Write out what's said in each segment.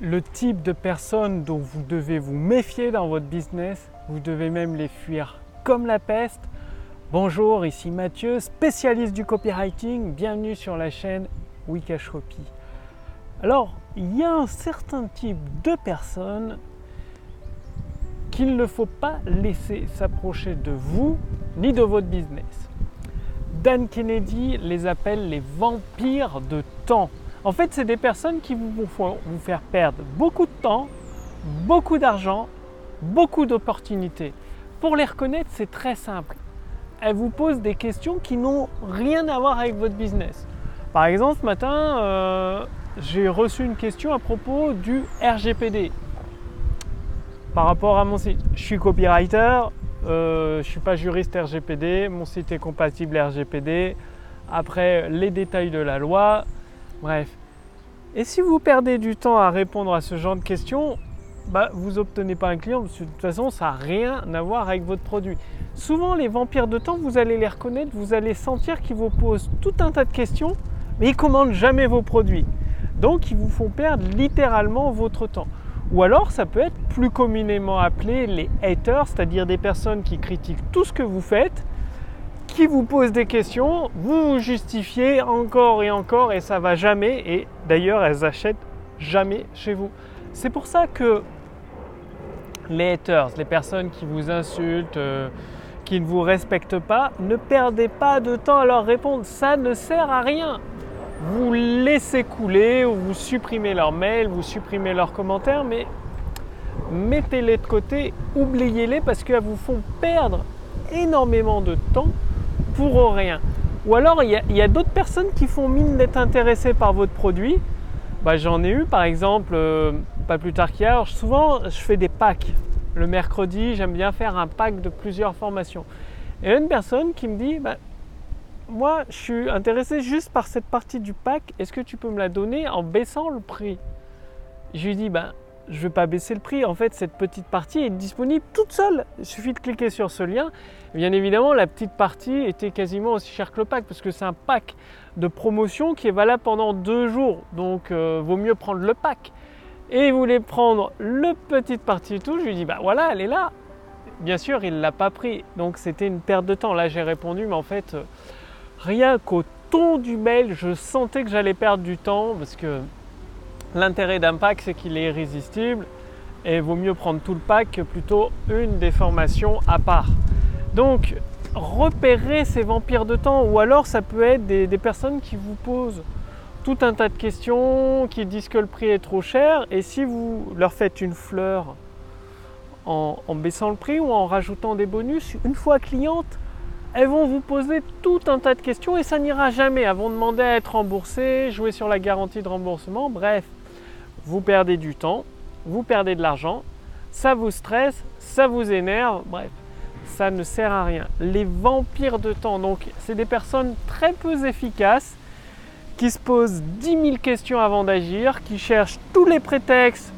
le type de personnes dont vous devez vous méfier dans votre business. Vous devez même les fuir comme la peste. Bonjour, ici Mathieu, spécialiste du copywriting. Bienvenue sur la chaîne Wikash Copy. Alors, il y a un certain type de personnes qu'il ne faut pas laisser s'approcher de vous ni de votre business. Dan Kennedy les appelle les vampires de temps. En fait, c'est des personnes qui vous font vous faire perdre beaucoup de temps, beaucoup d'argent, beaucoup d'opportunités. Pour les reconnaître, c'est très simple. Elles vous posent des questions qui n'ont rien à voir avec votre business. Par exemple, ce matin, euh, j'ai reçu une question à propos du RGPD par rapport à mon site. Je suis copywriter, euh, je ne suis pas juriste RGPD, mon site est compatible RGPD. Après, les détails de la loi, bref. Et si vous perdez du temps à répondre à ce genre de questions, bah, vous n'obtenez pas un client, parce que de toute façon, ça n'a rien à voir avec votre produit. Souvent, les vampires de temps, vous allez les reconnaître, vous allez sentir qu'ils vous posent tout un tas de questions, mais ils ne commandent jamais vos produits. Donc, ils vous font perdre littéralement votre temps. Ou alors, ça peut être plus communément appelé les haters, c'est-à-dire des personnes qui critiquent tout ce que vous faites, qui vous posent des questions, vous vous justifiez encore et encore et ça va jamais. Et d'ailleurs, elles achètent jamais chez vous. C'est pour ça que les haters, les personnes qui vous insultent, euh, qui ne vous respectent pas, ne perdez pas de temps à leur répondre. Ça ne sert à rien vous laissez couler ou vous supprimez leurs mails, vous supprimez leurs commentaires, mais mettez-les de côté, oubliez-les parce qu'elles vous font perdre énormément de temps pour rien. Ou alors il y a, d'autres personnes qui font mine d'être intéressées par votre produit. Bah, J'en ai eu par exemple, euh, pas plus tard qu'hier, souvent je fais des packs. Le mercredi, j'aime bien faire un pack de plusieurs formations. Et une personne qui me dit, bah, moi, je suis intéressé juste par cette partie du pack. Est-ce que tu peux me la donner en baissant le prix? Je lui dis, ben, je ne vais pas baisser le prix. En fait, cette petite partie est disponible toute seule. Il suffit de cliquer sur ce lien. Bien évidemment, la petite partie était quasiment aussi chère que le pack parce que c'est un pack de promotion qui est valable pendant deux jours. Donc, euh, vaut mieux prendre le pack. Et il voulait prendre le petite partie tout. Je lui dis, bah voilà, elle est là. Bien sûr, il ne l'a pas pris. Donc, c'était une perte de temps. Là, j'ai répondu, mais en fait. Euh, rien qu'au ton du mail, je sentais que j'allais perdre du temps parce que l'intérêt d'un pack, c'est qu'il est irrésistible et vaut mieux prendre tout le pack que plutôt une des formations à part. Donc, repérer ces vampires de temps ou alors ça peut être des, personnes qui vous posent tout un tas de questions, qui disent que le prix est trop cher et si vous leur faites une fleur en, en baissant le prix ou en rajoutant des bonus, une fois cliente, elles vont vous poser tout un tas de questions et ça n'ira jamais. Elles vont demander à être remboursées, jouer sur la garantie de remboursement. Bref, vous perdez du temps, vous perdez de l'argent, ça vous stresse, ça vous énerve. Bref, ça ne sert à rien. Les vampires de temps, donc, c'est des personnes très peu efficaces qui se posent 10 000 questions avant d'agir, qui cherchent tous les prétextes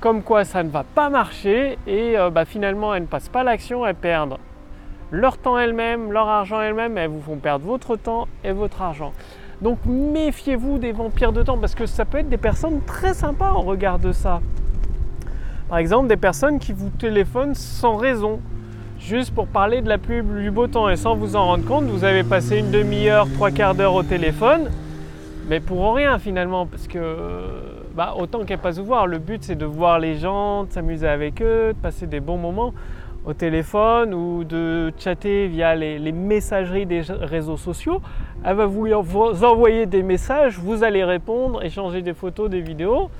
comme quoi ça ne va pas marcher et euh, bah, finalement elles ne passent pas l'action, elles perdent leur temps elles-mêmes, leur argent elles-mêmes, elles vous font perdre votre temps et votre argent. Donc méfiez-vous des vampires de temps parce que ça peut être des personnes très sympas en regard de ça. Par exemple, des personnes qui vous téléphonent sans raison, juste pour parler de la pluie du beau temps. Et sans vous en rendre compte, vous avez passé une demi-heure, trois quarts d'heure au téléphone, mais pour rien finalement, parce que bah, autant qu'elle pas vous voir, le but c'est de voir les gens, de s'amuser avec eux, de passer des bons moments au téléphone ou de chatter via les, messageries des réseaux sociaux. Elle va vous envoyer des messages, vous allez répondre, échanger des photos, des vidéos.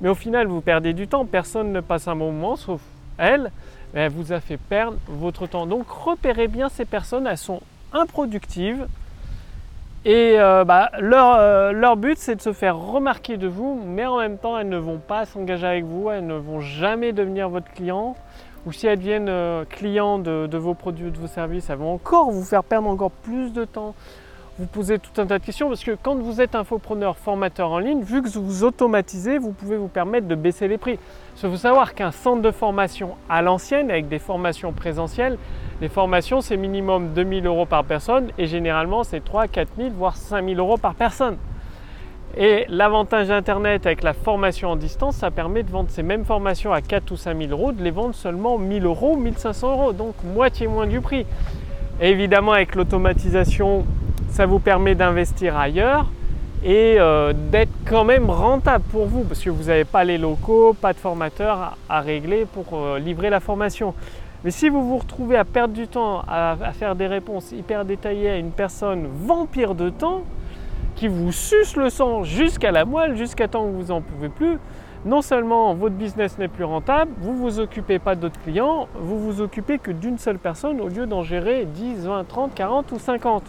Mais au final, vous perdez du temps. Personne ne passe un bon moment, sauf elle. Elle vous a fait perdre votre temps. Donc repérez bien ces personnes, elles sont improductives. Et euh, bah, euh, leur, but, c'est de se faire remarquer de vous, mais en même temps, elles ne vont pas s'engager avec vous, elles ne vont jamais devenir votre client ou si elles deviennent euh, clients de, vos produits ou de vos services, elles vont encore vous faire perdre encore plus de temps, vous poser tout un tas de questions, parce que quand vous êtes infopreneur, formateur en ligne, vu que vous automatisez, vous pouvez vous permettre de baisser les prix. Il faut savoir qu'un centre de formation à l'ancienne, avec des formations présentielles, les formations c'est minimum 2000 euros par personne et généralement c'est 3, 4000 voire 5000 euros par personne. Et l'avantage d'Internet avec la formation en distance, ça permet de vendre ces mêmes formations à 4 ou 5 000 euros, de les vendre seulement 1000 euros, 1500 euros, donc moitié moins du prix. Et évidemment, avec l'automatisation, ça vous permet d'investir ailleurs et euh, d'être quand même rentable pour vous, parce que vous n'avez pas les locaux, pas de formateur à, régler pour euh, livrer la formation. Mais si vous vous retrouvez à perdre du temps à faire des réponses hyper détaillées à une personne vampire de temps, qui vous suce le sang jusqu'à la moelle, jusqu'à temps que vous n'en pouvez plus, non seulement votre business n'est plus rentable, vous ne vous occupez pas d'autres clients, vous vous occupez que d'une seule personne au lieu d'en gérer 10, 20, 30, 40 ou 50.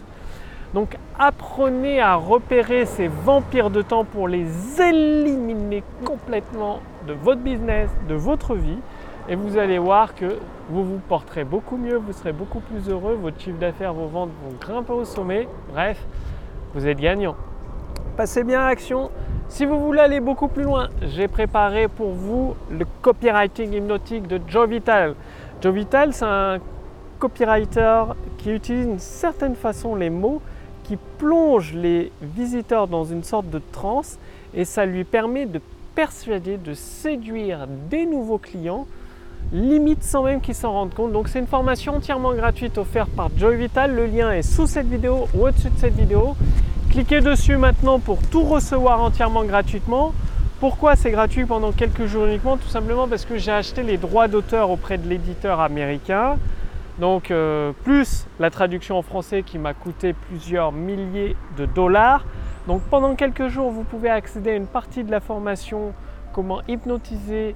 Donc apprenez à repérer ces vampires de temps pour les éliminer complètement de votre business, de votre vie. Et vous allez voir que vous vous porterez beaucoup mieux, vous serez beaucoup plus heureux, votre chiffre d'affaires, vos ventes vont grimper au sommet. Bref, vous êtes gagnant. Passez bien à l'action. Si vous voulez aller beaucoup plus loin, j'ai préparé pour vous le copywriting hypnotique de Joe Vital. Joe Vital, c'est un copywriter qui utilise d'une certaine façon les mots, qui plonge les visiteurs dans une sorte de transe et ça lui permet de persuader, de séduire des nouveaux clients limite sans même qu'ils s'en rendent compte. Donc c'est une formation entièrement gratuite offerte par Joy Vital. Le lien est sous cette vidéo ou au-dessus de cette vidéo. Cliquez dessus maintenant pour tout recevoir entièrement gratuitement. Pourquoi c'est gratuit pendant quelques jours uniquement? Tout simplement parce que j'ai acheté les droits d'auteur auprès de l'éditeur américain. Donc euh, plus la traduction en français qui m'a coûté plusieurs milliers de dollars. Donc pendant quelques jours, vous pouvez accéder à une partie de la formation comment hypnotiser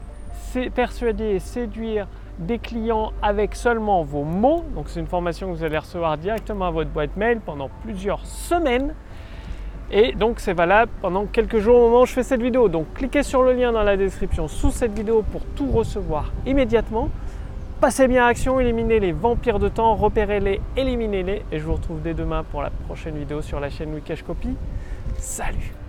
persuader et séduire des clients avec seulement vos mots. Donc c'est une formation que vous allez recevoir directement à votre boîte mail pendant plusieurs semaines. Et donc c'est valable pendant quelques jours au moment où je fais cette vidéo. Donc cliquez sur le lien dans la description sous cette vidéo pour tout recevoir immédiatement. Passez bien à action, éliminez les vampires de temps, repérez-les, éliminez-les. Et je vous retrouve dès demain pour la prochaine vidéo sur la chaîne Wikash Copy. Salut